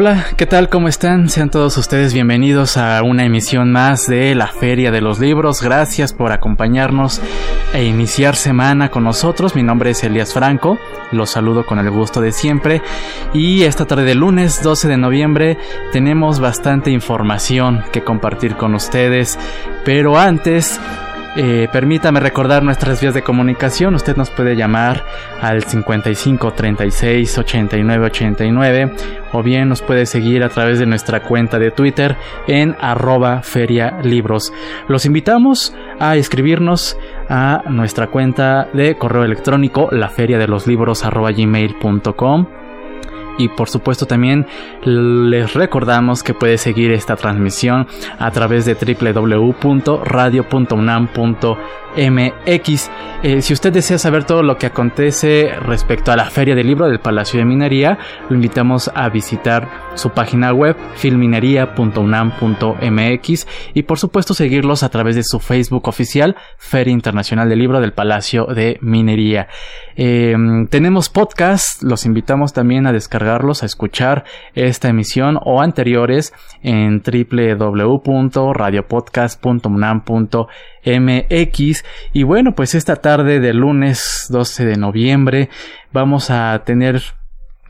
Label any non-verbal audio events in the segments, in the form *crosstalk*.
Hola, ¿qué tal? ¿Cómo están? Sean todos ustedes bienvenidos a una emisión más de la Feria de los Libros. Gracias por acompañarnos e iniciar semana con nosotros. Mi nombre es Elías Franco, los saludo con el gusto de siempre. Y esta tarde de lunes 12 de noviembre tenemos bastante información que compartir con ustedes. Pero antes eh, permítame recordar nuestras vías de comunicación. Usted nos puede llamar al 55 36 89 89 o bien nos puede seguir a través de nuestra cuenta de Twitter en arroba ferialibros. Los invitamos a escribirnos a nuestra cuenta de correo electrónico laferiadeloslibros arroba gmail.com y por supuesto también les recordamos que puede seguir esta transmisión a través de www.radio.unam.mx. Eh, si usted desea saber todo lo que acontece respecto a la Feria del Libro del Palacio de Minería, lo invitamos a visitar su página web filminería.unam.mx y por supuesto seguirlos a través de su Facebook oficial Feria Internacional del Libro del Palacio de Minería. Eh, tenemos podcast, los invitamos también a descargarlos, a escuchar esta emisión o anteriores en www.radiopodcast.unam.mx y bueno pues esta tarde de lunes 12 de noviembre vamos a tener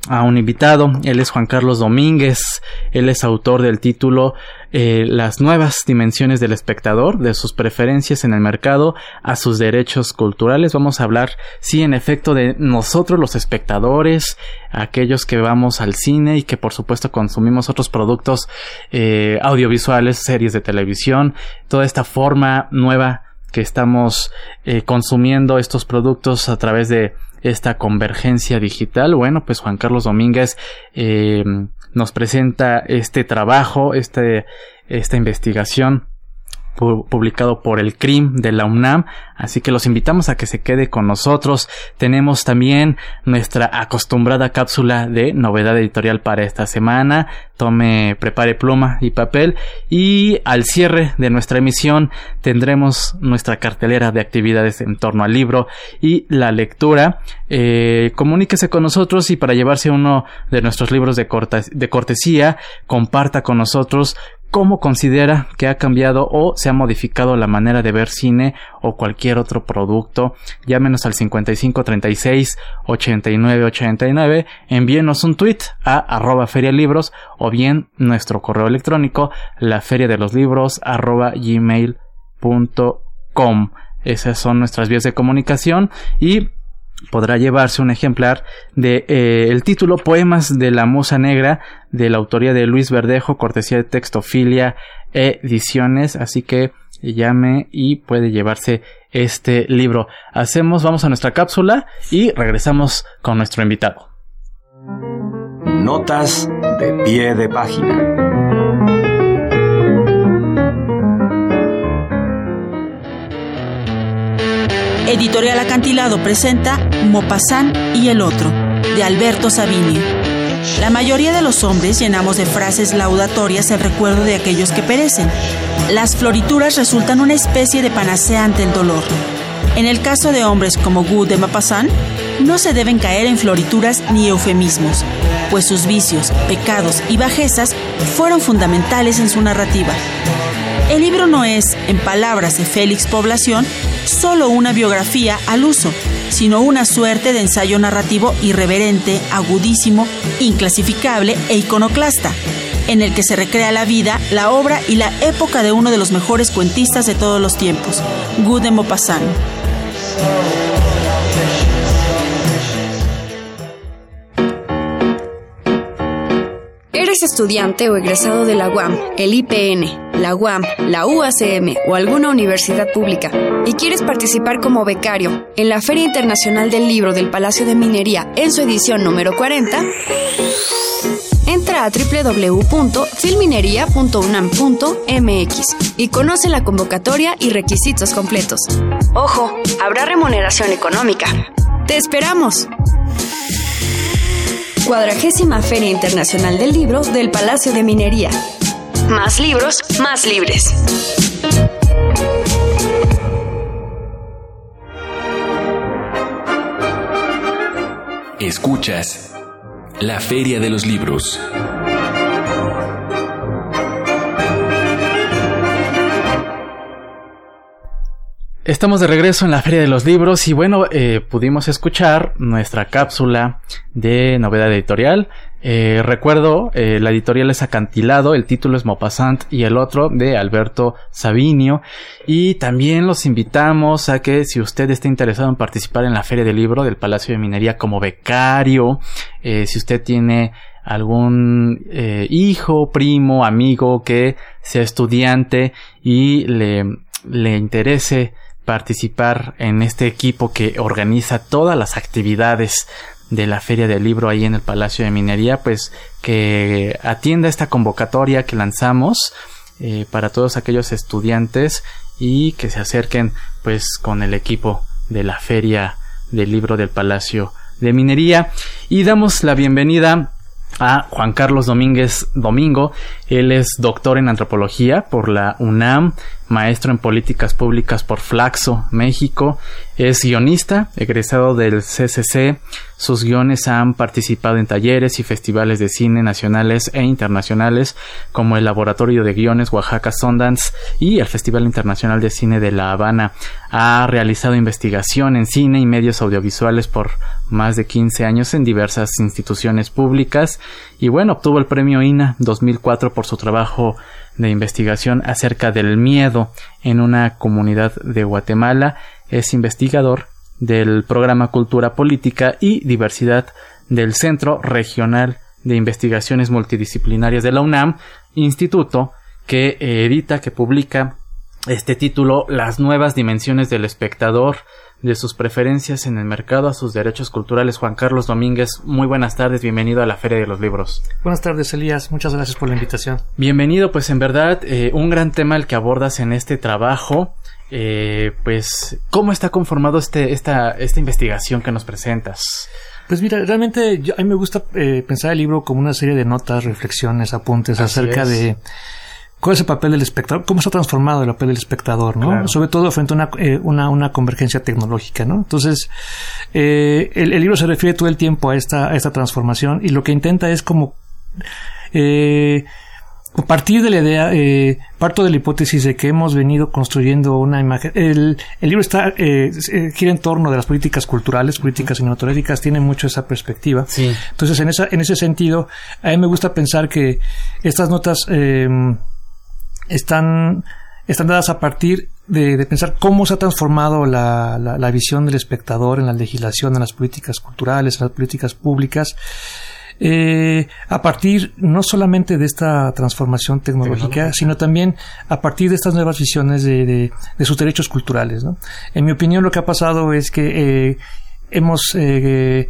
a un invitado. Él es Juan Carlos Domínguez. Él es autor del título eh, Las nuevas dimensiones del espectador, de sus preferencias en el mercado a sus derechos culturales. Vamos a hablar, sí, en efecto, de nosotros los espectadores, aquellos que vamos al cine y que por supuesto consumimos otros productos eh, audiovisuales, series de televisión, toda esta forma nueva que estamos eh, consumiendo estos productos a través de esta convergencia digital. Bueno, pues Juan Carlos Domínguez eh, nos presenta este trabajo, este, esta investigación publicado por el CRIM de la UNAM, así que los invitamos a que se quede con nosotros. Tenemos también nuestra acostumbrada cápsula de novedad editorial para esta semana. Tome, prepare pluma y papel y al cierre de nuestra emisión tendremos nuestra cartelera de actividades en torno al libro y la lectura. Eh, comuníquese con nosotros y para llevarse uno de nuestros libros de, de cortesía, comparta con nosotros cómo considera que ha cambiado o se ha modificado la manera de ver cine o cualquier otro producto. Llámenos al 5536 8989, envíenos un tweet a arroba ferialibros o bien nuestro correo electrónico la de los libros arroba gmail.com. Esas son nuestras vías de comunicación y podrá llevarse un ejemplar de eh, el título Poemas de la Musa Negra de la autoría de Luis Verdejo, cortesía de Textofilia Ediciones, así que llame y puede llevarse este libro. Hacemos, vamos a nuestra cápsula y regresamos con nuestro invitado. Notas de pie de página. Editorial Acantilado presenta Mopasán y el otro, de Alberto Sabini. La mayoría de los hombres llenamos de frases laudatorias el recuerdo de aquellos que perecen. Las florituras resultan una especie de panacea ante el dolor. En el caso de hombres como Gu de Maupassant, no se deben caer en florituras ni eufemismos, pues sus vicios, pecados y bajezas fueron fundamentales en su narrativa. El libro no es, en palabras de Félix Población, solo una biografía al uso, sino una suerte de ensayo narrativo irreverente, agudísimo, inclasificable e iconoclasta, en el que se recrea la vida, la obra y la época de uno de los mejores cuentistas de todos los tiempos, Guy de Maupassant. Eres estudiante o egresado de la UAM, el IPN, la UAM, la UACM o alguna universidad pública y quieres participar como becario en la Feria Internacional del Libro del Palacio de Minería en su edición número 40, entra a www.filminería.unam.mx y conoce la convocatoria y requisitos completos. Ojo, habrá remuneración económica. ¡Te esperamos! Cuadragésima Feria Internacional del Libro del Palacio de Minería. Más libros, más libres. Escuchas la Feria de los Libros. Estamos de regreso en la Feria de los Libros y bueno, eh, pudimos escuchar nuestra cápsula de novedad editorial. Eh, recuerdo, eh, la editorial es Acantilado, el título es Maupassant y el otro de Alberto Sabinio. Y también los invitamos a que si usted está interesado en participar en la Feria del Libro del Palacio de Minería como becario, si usted tiene algún hijo, primo, amigo que sea estudiante y le, le interese participar en este equipo que organiza todas las actividades de la Feria del Libro ahí en el Palacio de Minería, pues que atienda esta convocatoria que lanzamos eh, para todos aquellos estudiantes y que se acerquen pues con el equipo de la Feria del Libro del Palacio de Minería y damos la bienvenida a Juan Carlos Domínguez Domingo. Él es doctor en antropología por la UNAM, maestro en políticas públicas por Flaxo, México. Es guionista, egresado del CCC. Sus guiones han participado en talleres y festivales de cine nacionales e internacionales, como el Laboratorio de Guiones Oaxaca Sundance y el Festival Internacional de Cine de La Habana. Ha realizado investigación en cine y medios audiovisuales por más de 15 años en diversas instituciones públicas y bueno, obtuvo el premio INA 2004 por su trabajo de investigación acerca del miedo en una comunidad de Guatemala. Es investigador del programa Cultura Política y Diversidad del Centro Regional de Investigaciones Multidisciplinarias de la UNAM, instituto que edita, que publica este título Las nuevas dimensiones del espectador, de sus preferencias en el mercado a sus derechos culturales. Juan Carlos Domínguez, muy buenas tardes, bienvenido a la Feria de los Libros. Buenas tardes, Elías, muchas gracias por la invitación. Bienvenido, pues en verdad, eh, un gran tema el que abordas en este trabajo. Eh, pues, ¿cómo está conformado este, esta, esta investigación que nos presentas? Pues mira, realmente a mí me gusta eh, pensar el libro como una serie de notas, reflexiones, apuntes acerca de cuál es el papel del espectador, cómo se ha transformado el papel del espectador, ¿no? Sobre todo frente a eh, una, una, convergencia tecnológica, ¿no? Entonces, eh, el, libro se refiere todo el tiempo a esta, a esta transformación y lo que intenta es como eh, partir de la idea, eh, parto de la hipótesis de que hemos venido construyendo una imagen. El, el libro está eh, gira en torno de las políticas culturales, políticas cinematográficas, tiene mucho esa perspectiva. Sí. Entonces, en, esa, en ese sentido, a mí me gusta pensar que estas notas eh, están, están dadas a partir de, pensar cómo se ha transformado la, la, visión del espectador en la legislación, en las políticas culturales, en las políticas públicas, eh, a partir no solamente de esta transformación tecnológica, sino también a partir de estas nuevas visiones de, de, sus derechos culturales. ¿no? En mi opinión, lo que ha pasado es que eh, hemos eh,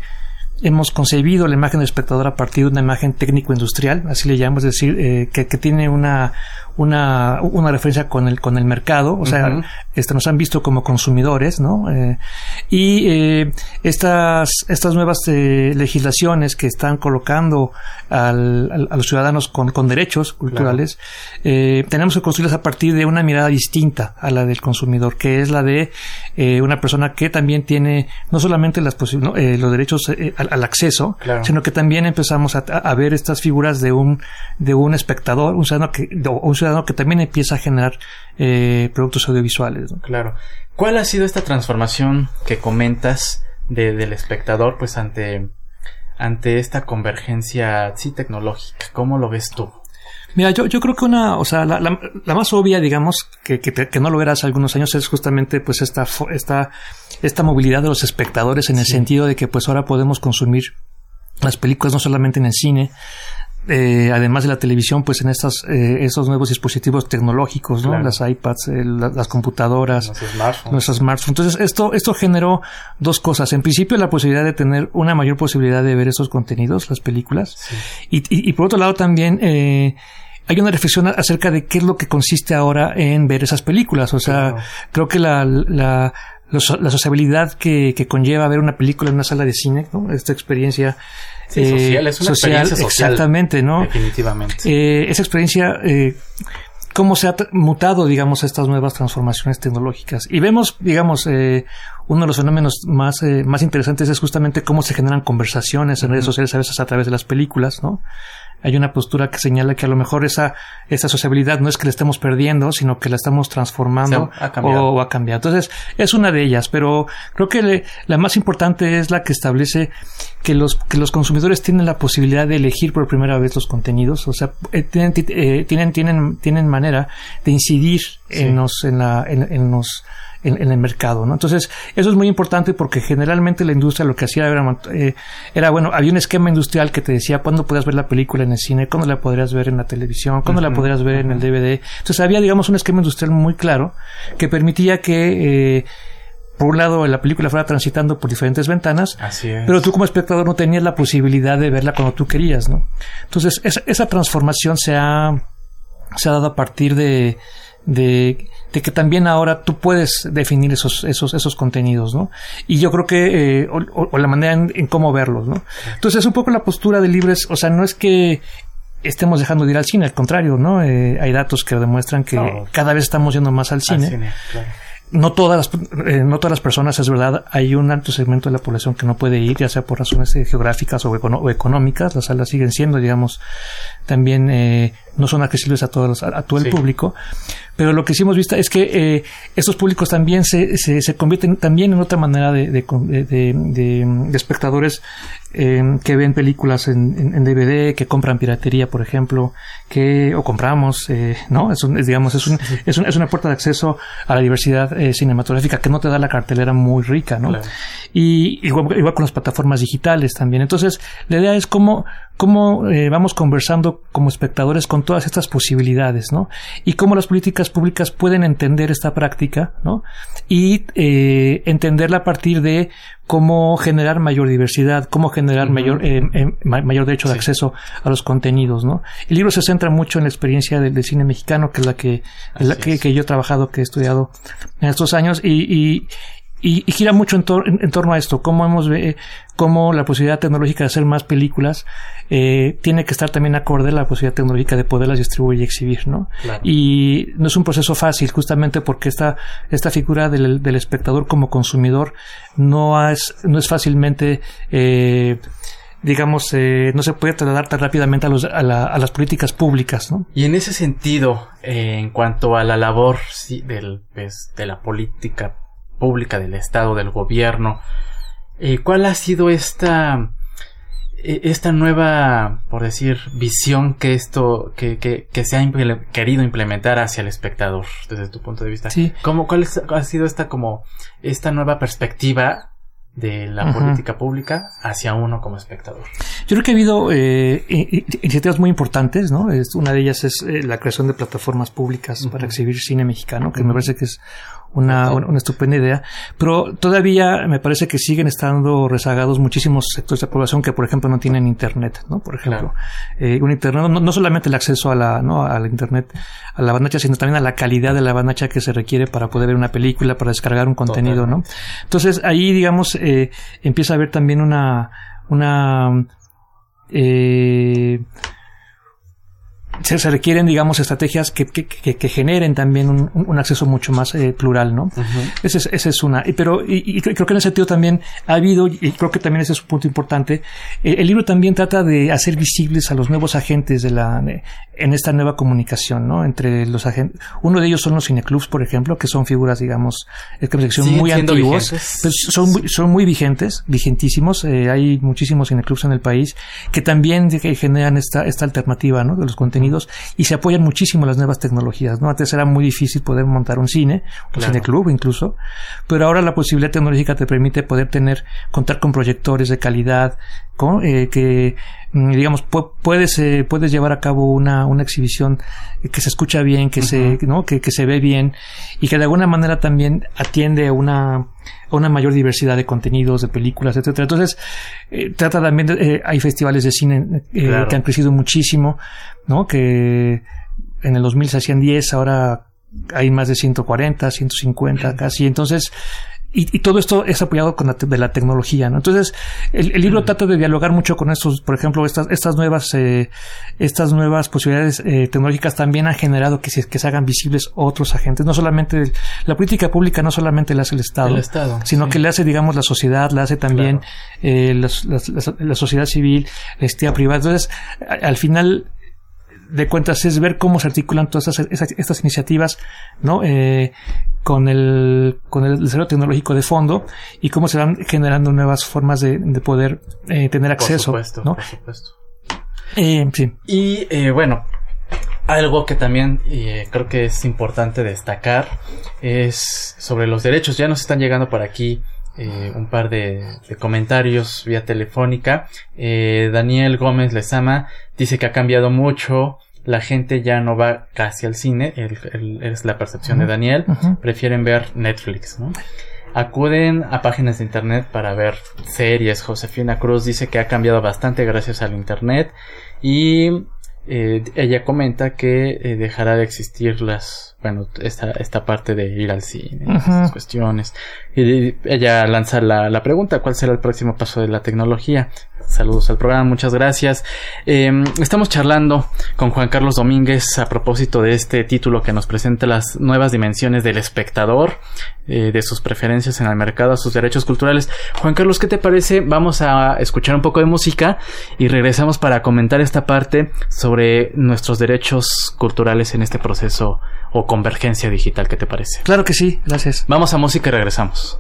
hemos concebido la imagen del espectador a partir de una imagen técnico-industrial, así le llamamos, es decir, eh, que, que, tiene una, una, una referencia con el, con el mercado, o sea, este, nos han visto como consumidores, ¿no? Eh, y eh, estas, estas nuevas eh, legislaciones que están colocando al, a los ciudadanos con, con derechos culturales, tenemos que construirlas a partir de una mirada distinta a la del consumidor, que es la de una persona que también tiene no solamente las no, los derechos al, al, acceso, sino que también empezamos a, a, ver estas figuras de un, de un espectador, un ciudadano que, un ciudadano que también empieza a generar eh, productos audiovisuales. Claro. ¿Cuál ha sido esta transformación que comentas de, del espectador pues ante, ante esta convergencia sí tecnológica? ¿Cómo lo ves tú? Mira, yo, yo creo que una, o sea, la, la, la más obvia, digamos, que, que, que, no lo verás algunos años es justamente pues esta, esta, esta movilidad de los espectadores en el sentido de que pues ahora podemos consumir las películas no solamente en el cine, eh, además de la televisión, pues en estas, eh, estos nuevos dispositivos tecnológicos, ¿no? Claro. Las iPads, eh, la- las computadoras, Los smartphones. nuestros smartphones. Entonces, esto, esto generó dos cosas. En principio, la posibilidad de tener una mayor posibilidad de ver esos contenidos, las películas. Y, y- y por otro lado, también, eh, hay una reflexión acerca de qué es lo que consiste ahora en ver esas películas. O sea, creo que la, la, la so- la sociabilidad que, que conlleva ver una película en una sala de cine, ¿no? Esta experiencia Sí, social, es una experiencia social. Exactamente, ¿no? Definitivamente. Eh, esa experiencia, eh, cómo se ha mutado, digamos, estas nuevas transformaciones tecnológicas. Y vemos, digamos, eh, uno de los fenómenos más, eh, más interesantes es justamente cómo se generan conversaciones en redes sociales, a veces a través de las películas, ¿no? Hay una postura que señala que a lo mejor esa, esa sociabilidad no es que la estemos perdiendo, sino que la estamos transformando ha- o, o ha cambiado. Entonces, es una de ellas, pero creo que le- la más importante es la que establece que los, que los consumidores tienen la posibilidad de elegir por primera vez los contenidos, o sea, eh, tienen, ti- eh, tienen, tienen, tienen manera de incidir en los, en la, en, en los, en, en el mercado, ¿no? Entonces, eso es muy importante porque generalmente la industria lo que hacía era, eh, era bueno, había un esquema industrial que te decía cuándo podías ver la película en el cine, cuándo la podrías ver en la televisión, cuándo la podrías ver en el DVD. Entonces, había, digamos, un esquema industrial muy claro que permitía que, eh, por un lado, la película fuera transitando por diferentes ventanas, Así es. pero tú como espectador no tenías la posibilidad de verla cuando tú querías, ¿no? Entonces, esa, esa transformación se ha, se ha dado a partir de, de, de que también ahora tú puedes definir esos, esos, esos contenidos, ¿no? Y yo creo que, eh, o, la manera en, en cómo verlos, ¿no? Entonces, es un poco la postura de libres, o sea, no es que estemos dejando de ir al cine, al contrario, ¿no? Eh, hay datos que demuestran que No. cada vez estamos yendo más al Al cine cine, claro. no todas las, eh, no todas las personas, es verdad, hay un alto segmento de la población que no puede ir, ya sea por razones eh, geográficas o, econo- o económicas, las salas siguen siendo, digamos, también eh, no son accesibles a todos a, a todo el Sí. público, pero lo que sí hemos visto es que eh, estos públicos también se, se, se convierten también en otra manera de, de, de, de- espectadores eh, que ven películas en, en- en DVD, que compran piratería, por ejemplo, que o compramos, eh, ¿no? Es, un- es, digamos, es, un, es, un- es una puerta de acceso a la diversidad eh, cinematográfica que no te da la cartelera muy rica, ¿no? Claro. Y igual, igual con las plataformas digitales también. Entonces, la idea es cómo, cómo eh, vamos conversando como espectadores con todas estas posibilidades, ¿no? Y cómo las políticas públicas pueden entender esta práctica, ¿no? Y eh, entenderla a partir de cómo generar mayor diversidad, cómo generar mayor, eh, eh, ma- mayor derecho de acceso a los contenidos, ¿no? El libro se centra mucho en la experiencia del, del cine mexicano, que es la que, la que, que yo he trabajado, que he estudiado en estos años, y, y, y- y gira mucho en, tor- en- en torno a esto, cómo hemos ve- cómo la posibilidad tecnológica de hacer más películas eh, tiene que estar también acorde a la posibilidad tecnológica de poderlas distribuir y exhibir, ¿no? Claro. Y no es un proceso fácil, justamente porque esta, esta figura del, del espectador como consumidor no es, no es fácilmente eh, digamos, eh, no se puede trasladar tan rápidamente a, los, a, la- a las políticas públicas, ¿no? Y en ese sentido, eh, en cuanto a la labor sí, del, pues, de la política pública, del Estado, del gobierno, eh, ¿cuál ha sido esta, eh, esta nueva, por decir, visión que esto, que, que, que se ha imple- querido implementar hacia el espectador, desde tu punto de vista? Sí. ¿Cómo, ¿Cuál es- ha sido esta como, esta nueva perspectiva de la política pública hacia uno como espectador? Yo creo que ha habido eh, iniciativas muy importantes, ¿no? Es, una de ellas es eh, la creación de plataformas públicas para exhibir cine mexicano, que me parece que es una, una, una estupenda idea, pero todavía me parece que siguen estando rezagados muchísimos sectores de la población que, por ejemplo, no tienen internet, ¿no? Por ejemplo, eh, un internet, no, no solamente el acceso a la, ¿no? Al internet, a la bandacha, sino también a la calidad de la bandacha que se requiere para poder ver una película, para descargar un contenido, ¿no? Entonces ahí, digamos, eh, empieza a haber también una, una, eh, se, se requieren, digamos, estrategias que, que, que, que generen también un, un acceso mucho más eh, plural, ¿no? Esa es, esa es una. Y, pero, y, y creo que en ese sentido también ha habido, y creo que también ese es un punto importante, eh, el libro también trata de hacer visibles a los nuevos agentes de la, de- en esta nueva comunicación, ¿no? Entre los agentes, uno de ellos son los cineclubs, por ejemplo, que son figuras, digamos, es que muy antiguos, vigentes. pero son, muy- son muy vigentes, vigentísimos, eh, hay muchísimos cineclubs en el país que también que generan esta, esta alternativa, ¿no? De los contenidos y se apoyan muchísimo las nuevas tecnologías, ¿no? Antes era muy difícil poder montar un cine, un Claro. cine club incluso, pero ahora la posibilidad tecnológica te permite poder tener, contar con proyectores de calidad, con, eh, que, mm, digamos, pu- puedes, eh, puedes llevar a cabo una, una exhibición que se escucha bien, que se, ¿no? Que, que se ve bien y que de alguna manera también atiende a una, a una mayor diversidad de contenidos, de películas, etcétera. Entonces, eh, trata también de, eh, hay festivales de cine eh, Claro. que han crecido muchísimo, ¿no? Que en el 2000 se hacían 10, ahora hay más de 140, 150 casi. Entonces, y, y todo esto es apoyado con la, te- de la tecnología, ¿no? Entonces, el, el libro trata de dialogar mucho con estos, por ejemplo, estas, estas nuevas, eh, estas nuevas posibilidades eh, tecnológicas también han generado que se, que se hagan visibles otros agentes. No solamente, la política pública no solamente la hace el Estado, El Estado, sino sí. que le hace, digamos, la sociedad, la hace también eh, las- las- las- la sociedad civil, la entidad privada. Entonces, a- al final de cuentas es ver cómo se articulan todas esas- esas- estas iniciativas, ¿no? Eh, con el, con el desarrollo tecnológico de fondo y cómo se van generando nuevas formas de, de poder eh, tener Por acceso, supuesto, ¿no? por supuesto. Eh, sí. Y eh, bueno, algo que también eh, creo que es importante destacar es sobre los derechos. Ya nos están llegando por aquí eh, un par de, de comentarios vía telefónica. Eh, Daniel Gómez Lezama dice que ha cambiado mucho. La gente ya no va casi al cine, el- el- es la percepción de. Daniel. Prefieren ver Netflix, ¿no? Acuden a páginas de internet para ver series. Josefina Cruz dice que ha cambiado bastante gracias al internet. Y eh, ella comenta que eh, dejará de existir las, bueno, esta, esta parte de ir al cine, esas cuestiones. Y ella lanza la, la pregunta, ¿cuál será el próximo paso de la tecnología? Saludos al programa, muchas gracias. Eh, estamos charlando con Juan Carlos Domínguez a propósito de este título que nos presenta las nuevas dimensiones del espectador, eh, de sus preferencias en el mercado, sus derechos culturales. Juan Carlos, ¿qué te parece? Vamos a escuchar un poco de música y regresamos para comentar esta parte sobre nuestros derechos culturales en este proceso o convergencia digital. ¿Qué te parece? Claro que sí, gracias. Vamos a música y regresamos.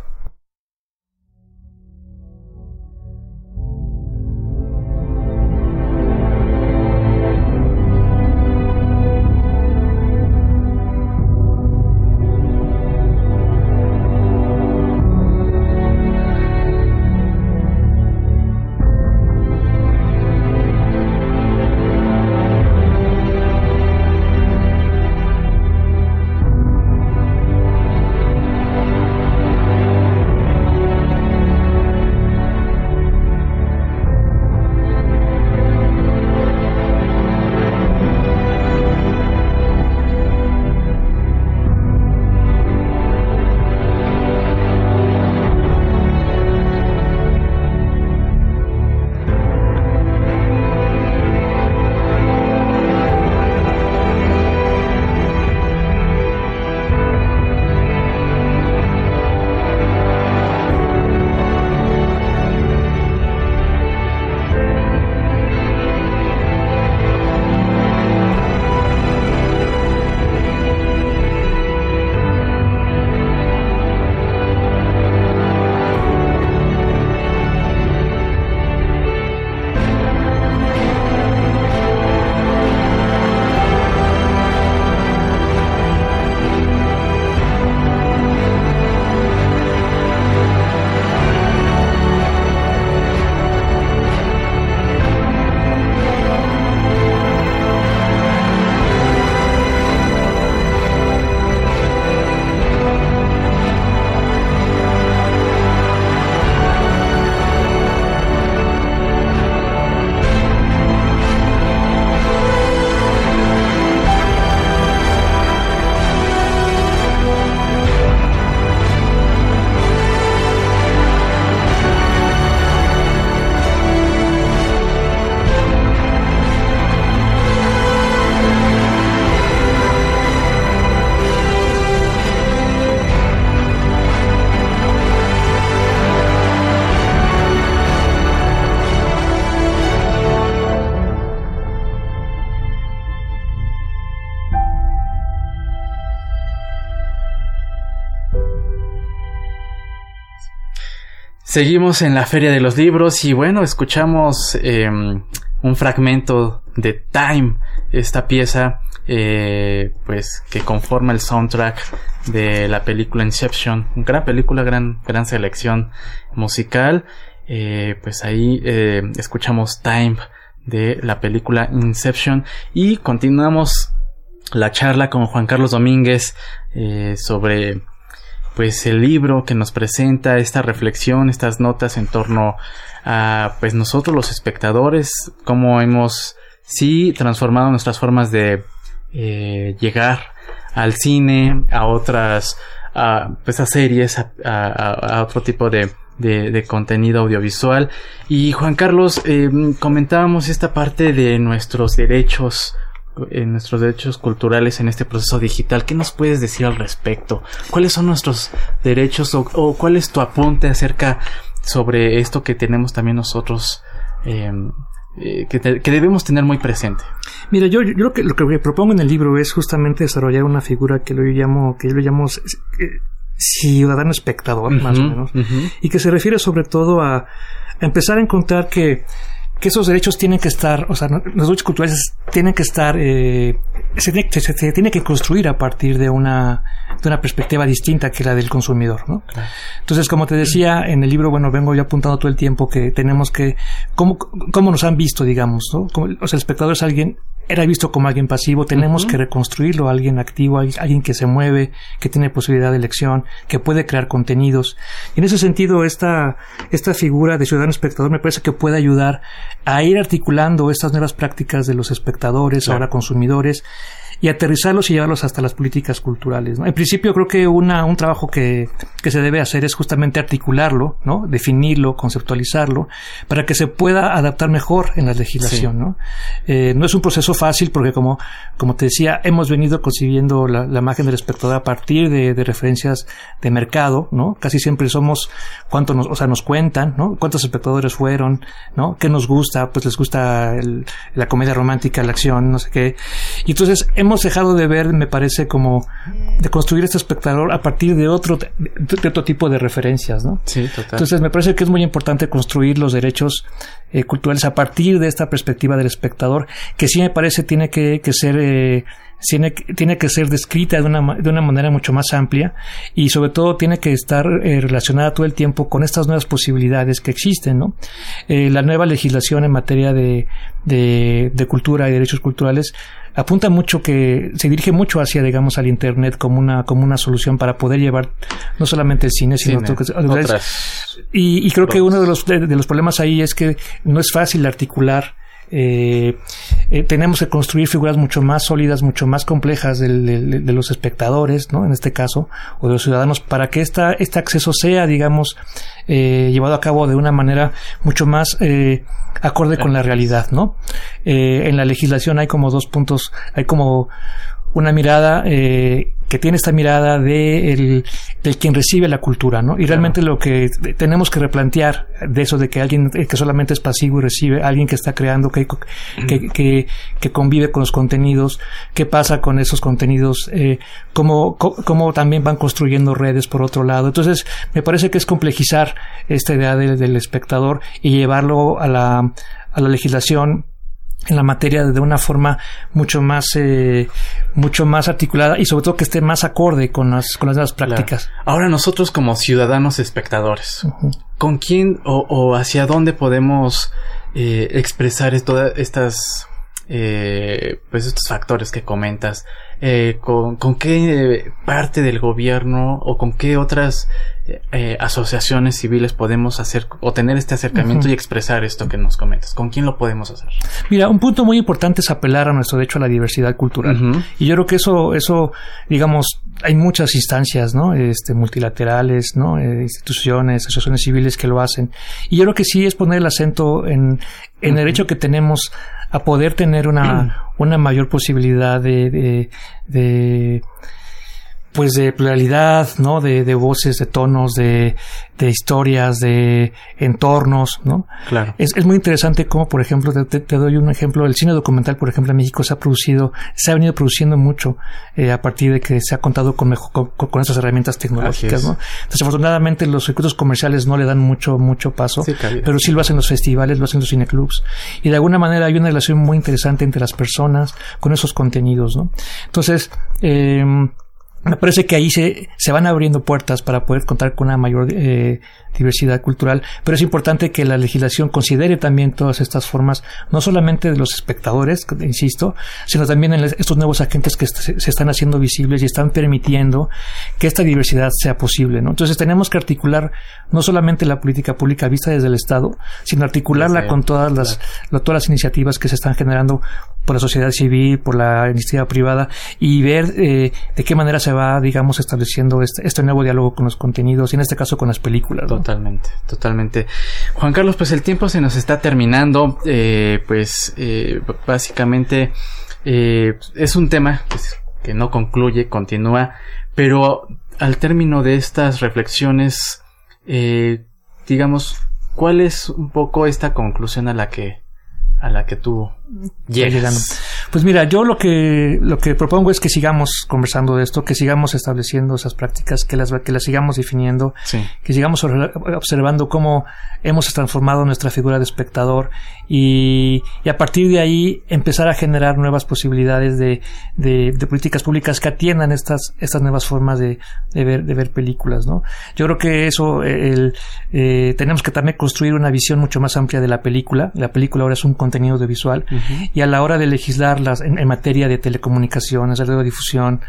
Seguimos en la Feria de los Libros y bueno, escuchamos eh, un fragmento de Time, esta pieza eh, pues que conforma el soundtrack de la película Inception, gran película, gran, gran selección musical. Eh, pues ahí eh, escuchamos Time de la película Inception y continuamos la charla con Juan Carlos Domínguez eh, sobre pues el libro que nos presenta esta reflexión, estas notas en torno a pues nosotros los espectadores, cómo hemos sí transformado nuestras formas de eh, llegar al cine, a otras, a, pues a series, a, otro tipo de, de, contenido audiovisual. Y Juan Carlos, eh, comentábamos esta parte de nuestros derechos en nuestros derechos culturales en este proceso digital. ¿Qué nos puedes decir al respecto? ¿Cuáles son nuestros derechos o, cuál es tu apunte acerca sobre esto que tenemos también nosotros eh, eh, que, debemos tener muy presente. Mira, yo, yo lo, que, lo que propongo en el libro es justamente desarrollar una figura que lo llamo, que yo llamo eh, ciudadano espectador, más o menos, y que se refiere sobre todo a empezar a encontrar que que esos derechos tienen que estar, o sea, los derechos culturales tienen que estar, eh, se, tiene, que construir a partir de una, de una perspectiva distinta que la del consumidor, ¿no? Entonces, como te decía en el libro, bueno, vengo yo apuntando todo el tiempo que tenemos que, cómo, cómo nos han visto, digamos, ¿no? Como, o sea, el espectador es alguien era visto como alguien pasivo, tenemos que reconstruirlo, alguien activo, alguien que se mueve, que tiene posibilidad de elección, que puede crear contenidos. Y en ese sentido, esta, esta figura de ciudadano espectador me parece que puede ayudar a ir articulando estas nuevas prácticas de los espectadores, ahora consumidores, y aterrizarlos y llevarlos hasta las políticas culturales. En principio creo que una, un trabajo que, que, se debe hacer es justamente articularlo, ¿no? definirlo, conceptualizarlo, para que se pueda adaptar mejor en la legislación. ¿no? Eh, no es un proceso fácil porque como, como te decía, hemos venido concibiendo la, la imagen del espectador a partir de, de, referencias de mercado, ¿no? Casi siempre somos cuánto nos, o sea, nos cuentan, ¿no? Cuántos espectadores fueron, ¿no? ¿Qué nos gusta? Pues les gusta el, la comedia romántica, la acción, no sé qué. Y entonces hemos hemos dejado de ver, me parece, como de construir este espectador a partir de otro, de, otro tipo de referencias, ¿no? Sí, total. Entonces me parece que es muy importante construir los derechos eh, culturales a partir de esta perspectiva del espectador, que sí me parece tiene que, que ser eh, tiene, tiene, que ser descrita de una, de una manera mucho más amplia y sobre todo tiene que estar eh, relacionada todo el tiempo con estas nuevas posibilidades que existen. ¿no? Eh, la nueva legislación en materia de, de, de, cultura y derechos culturales apunta mucho que se dirige mucho hacia digamos al internet como una como una solución para poder llevar no solamente el cine sino otras y, y, creo que uno de los de, los problemas ahí es que no es fácil articular eh, eh, tenemos que construir figuras mucho más sólidas, mucho más complejas de, los espectadores, ¿no? En este caso, o de los ciudadanos, para que esta, este acceso sea, digamos, eh, llevado a cabo de una manera mucho más acorde con la realidad, ¿no? en la legislación hay como dos puntos, hay como una mirada eh, que tiene esta mirada de el, del quien recibe la cultura, ¿no? Y realmente lo que tenemos que replantear de eso de que alguien que solamente es pasivo y recibe, alguien que está creando, que, que, que, convive con los contenidos, qué pasa con esos contenidos, eh, cómo, cómo también van construyendo redes por otro lado. Entonces, me parece que es complejizar esta idea del espectador y llevarlo a la, a la legislación en la materia de una forma mucho más eh, mucho más articulada y sobre todo que esté más acorde con las con las nuevas prácticas. Ahora nosotros como ciudadanos espectadores, ¿con quién o, hacia dónde podemos eh, expresar todas estas eh, pues estos factores que comentas? Eh, con, con, qué parte del gobierno o con qué otras eh, asociaciones civiles podemos hacer o tener este acercamiento y expresar esto que nos comentas? ¿Con quién lo podemos hacer? Mira, un punto muy importante es apelar a nuestro derecho a la diversidad cultural. Y yo creo que eso, eso, digamos, hay muchas instancias, ¿no? Este, multilaterales, ¿no? Eh, instituciones, asociaciones civiles que lo hacen. Y yo creo que sí es poner el acento en, en el derecho que tenemos a poder tener una, *clears throat* una mayor posibilidad de, de, pues de pluralidad, ¿no? De, de voces, de tonos, de, de, historias, de entornos, ¿no? Claro. Es, es muy interesante cómo, por ejemplo, te, te, doy un ejemplo, el cine documental, por ejemplo, en México se ha producido, se ha venido produciendo mucho eh, a partir de que se ha contado con, mejor, con, con esas herramientas tecnológicas, ¿no? Desafortunadamente los circuitos comerciales no le dan mucho, mucho paso, sí, pero sí lo hacen los festivales, lo hacen los cineclubs, y de alguna manera hay una relación muy interesante entre las personas con esos contenidos, ¿no? Entonces, eh, me parece que ahí se, se van abriendo puertas para poder contar con una mayor eh, diversidad cultural, pero es importante que la legislación considere también todas estas formas, no solamente de los espectadores, insisto, sino también en estos nuevos agentes que se, se están haciendo visibles y están permitiendo que esta diversidad sea posible. ¿no? Entonces tenemos que articular no solamente la política pública vista desde el Estado, sino articularla con todas las, todas las iniciativas que se están generando por la sociedad civil, por la iniciativa privada y ver eh, de qué manera se va, digamos, estableciendo este, este, nuevo diálogo con los contenidos y en este caso con las películas. Totalmente, totalmente. Juan Carlos, pues el tiempo se nos está terminando. Eh, pues eh, básicamente eh, es un tema que no concluye, continúa, pero al término de estas reflexiones, eh, digamos, ¿cuál es un poco esta conclusión a la que a la que tú llegas. Pues mira, yo lo que lo que propongo es que sigamos conversando de esto, que sigamos estableciendo esas prácticas, que las que las sigamos definiendo, sí. que sigamos observando cómo hemos transformado nuestra figura de espectador y, y, a partir de ahí empezar a generar nuevas posibilidades de, de, de políticas públicas que atiendan estas estas nuevas formas de, de, ver de ver películas, ¿no? Yo creo que eso el, eh, tenemos que también construir una visión mucho más amplia de la película. La película ahora es un contenido audiovisual uh -huh. y a la hora de legislarlas en, en, materia de telecomunicaciones, de radiodifusión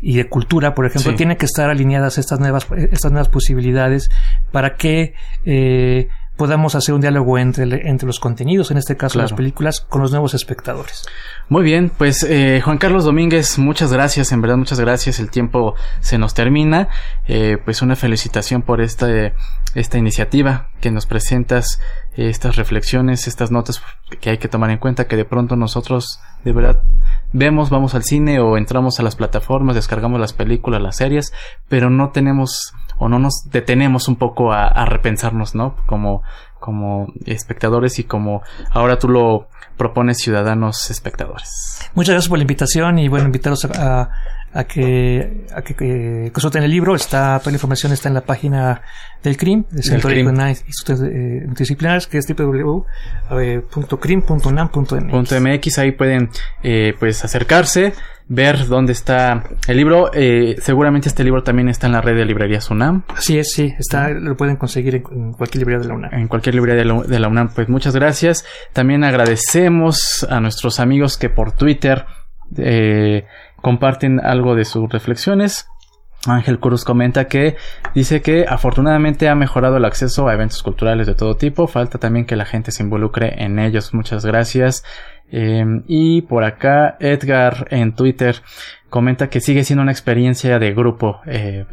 y de cultura, por ejemplo, sí. tienen que estar alineadas estas nuevas estas nuevas posibilidades para que eh, podamos hacer un diálogo entre, entre los contenidos, en este caso claro. las películas, con los nuevos espectadores. Muy bien, pues eh, Juan Carlos Domínguez, muchas gracias, en verdad muchas gracias, el tiempo se nos termina, eh, pues una felicitación por esta, esta iniciativa que nos presentas, eh, estas reflexiones, estas notas que hay que tomar en cuenta, que de pronto nosotros de verdad vemos, vamos al cine o entramos a las plataformas, descargamos las películas, las series, pero no tenemos o no nos detenemos un poco a, repensarnos, ¿no? Como, como espectadores y como ahora tú lo propones ciudadanos espectadores. Muchas gracias por la invitación y bueno, invitaros a, a, que, a que, que, consulten el libro. Está, toda la información está en la página del CRIM, del Centro de Institutos eh, Multidisciplinarios, que es www.crim.unam.mx. .mx, ahí pueden eh, pues acercarse, ver dónde está el libro. Eh, seguramente este libro también está en la red de librerías UNAM. Así es, sí, está, lo pueden conseguir en, en cualquier librería de la UNAM. En cualquier librería de la, de la UNAM, pues muchas gracias. También agradecemos a nuestros amigos que por Twitter eh, comparten algo de sus reflexiones. Ángel Cruz comenta que dice que afortunadamente ha mejorado el acceso a eventos culturales de todo tipo. Falta también que la gente se involucre en ellos. Muchas gracias. Eh, y por acá Edgar en Twitter comenta que sigue siendo una experiencia de grupo. Eh,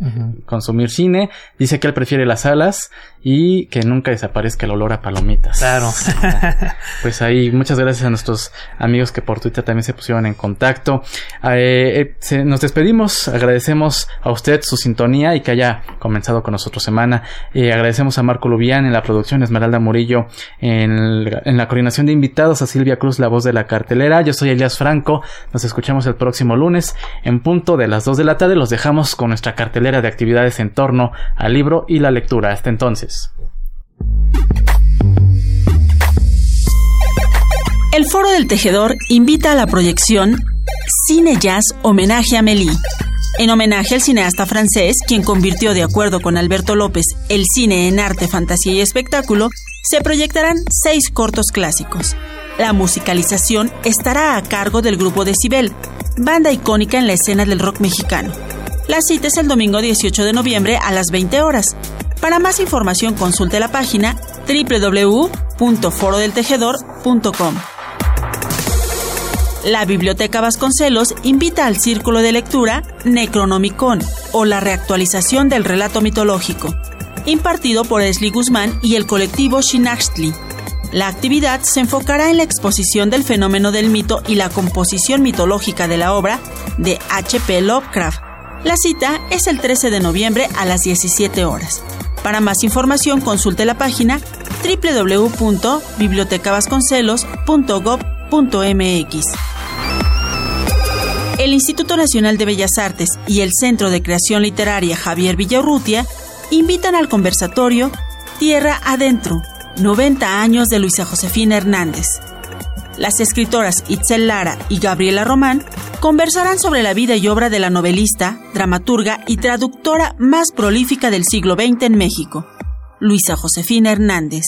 Uh -huh. consumir cine. Dice que él prefiere las salas y que nunca desaparezca el olor a palomitas. Claro. *laughs* pues ahí, muchas gracias a nuestros amigos que por Twitter también se pusieron en contacto. Eh, eh, se, nos despedimos, agradecemos a usted su sintonía y que haya comenzado con nosotros semana. Eh, agradecemos a Marco Lubián en la producción, Esmeralda Murillo en, el, en la coordinación de invitados, a Silvia Cruz, la voz de la cartelera. Yo soy Elias Franco. Nos escuchamos el próximo lunes en punto de las 2 de la tarde. Los dejamos con nuestra cartelera de actividades en torno al libro y la lectura. Hasta entonces. El Foro del Tejedor invita a la proyección Cine Jazz Homenaje a Mélie. En homenaje al cineasta francés, quien convirtió, de acuerdo con Alberto López, el cine en arte, fantasía y espectáculo, se proyectarán seis cortos clásicos. La musicalización estará a cargo del grupo Decibel, banda icónica en la escena del rock mexicano. La cita es el domingo 18 de noviembre a las 20 horas. Para más información consulte la página www.forodeltejedor.com. La Biblioteca Vasconcelos invita al Círculo de Lectura Necronomicon o la reactualización del relato mitológico, impartido por Esli Guzmán y el colectivo Shinachtli. La actividad se enfocará en la exposición del fenómeno del mito y la composición mitológica de la obra de H.P. Lovecraft La cita es el 13 de noviembre a las 17 horas. Para más información consulte la página www.bibliotecavasconcelos.gov.mx. El Instituto Nacional de Bellas Artes y el Centro de Creación Literaria Javier Villarrutia invitan al conversatorio Tierra Adentro, 90 años de Luisa Josefina Hernández. Las escritoras Itzel Lara y Gabriela Román conversarán sobre la vida y obra de la novelista, dramaturga y traductora más prolífica del siglo XX en México, Luisa Josefina Hernández.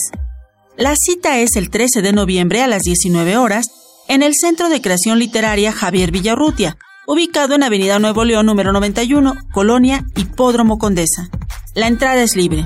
La cita es el 13 de noviembre a las 19 horas en el Centro de Creación Literaria Javier Villarrutia, ubicado en Avenida Nuevo León número 91, Colonia Hipódromo Condesa. La entrada es libre.